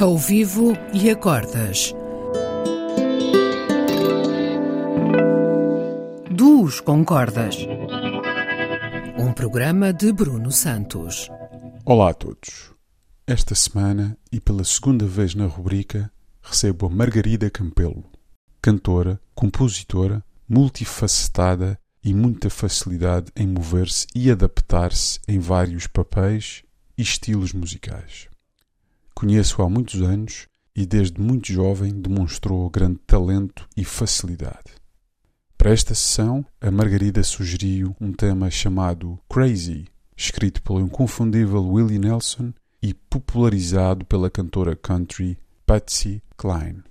Ao vivo e a cordas. Duos com cordas. Um programa de Bruno Santos. Olá a todos. Esta semana, e pela segunda vez na rubrica, recebo a Margarida Campelo, cantora, compositora, multifacetada e muita facilidade em mover-se e adaptar-se em vários papéis e estilos musicais. Conheço-a há muitos anos e desde muito jovem demonstrou grande talento e facilidade. Para esta sessão, a Margarida sugeriu um tema chamado Crazy, escrito pelo inconfundível Willie Nelson e popularizado pela cantora country Patsy Cline.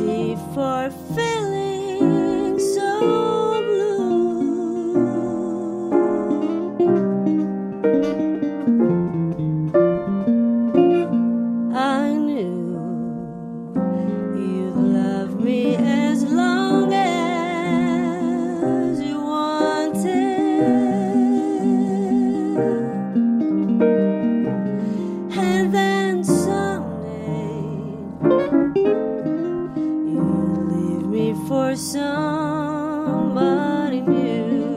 easy for filling. Somebody new.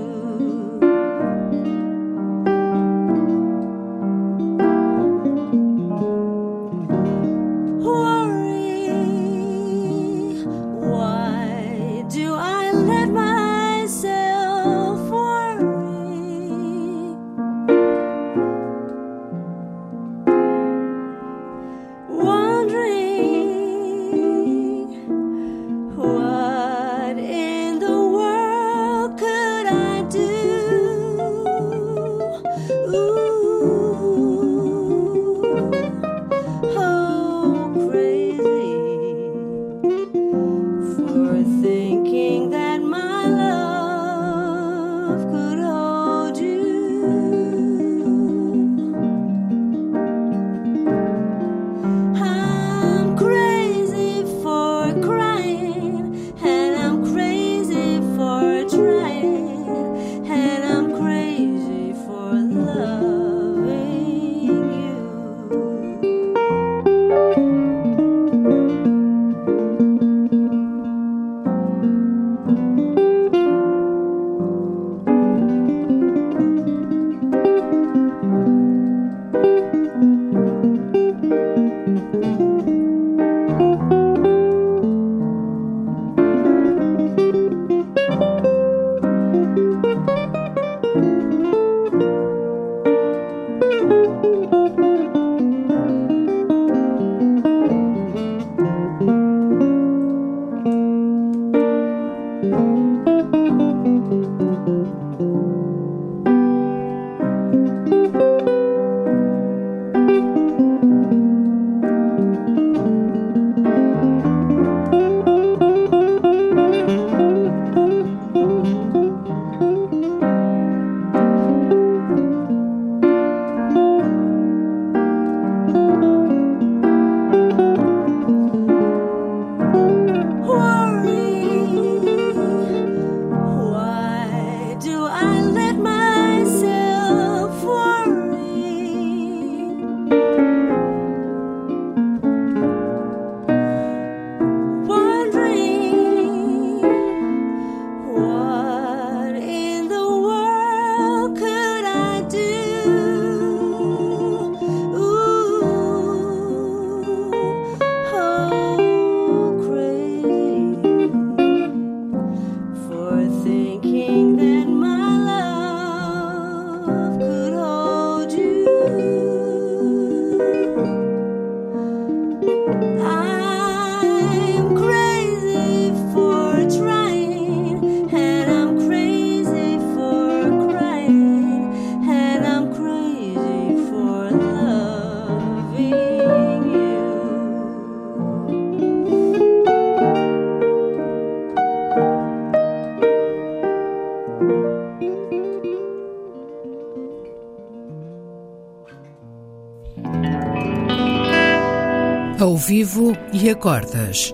Vivo e a cordas.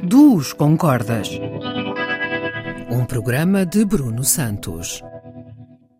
Duos com cordas. Um programa de Bruno Santos.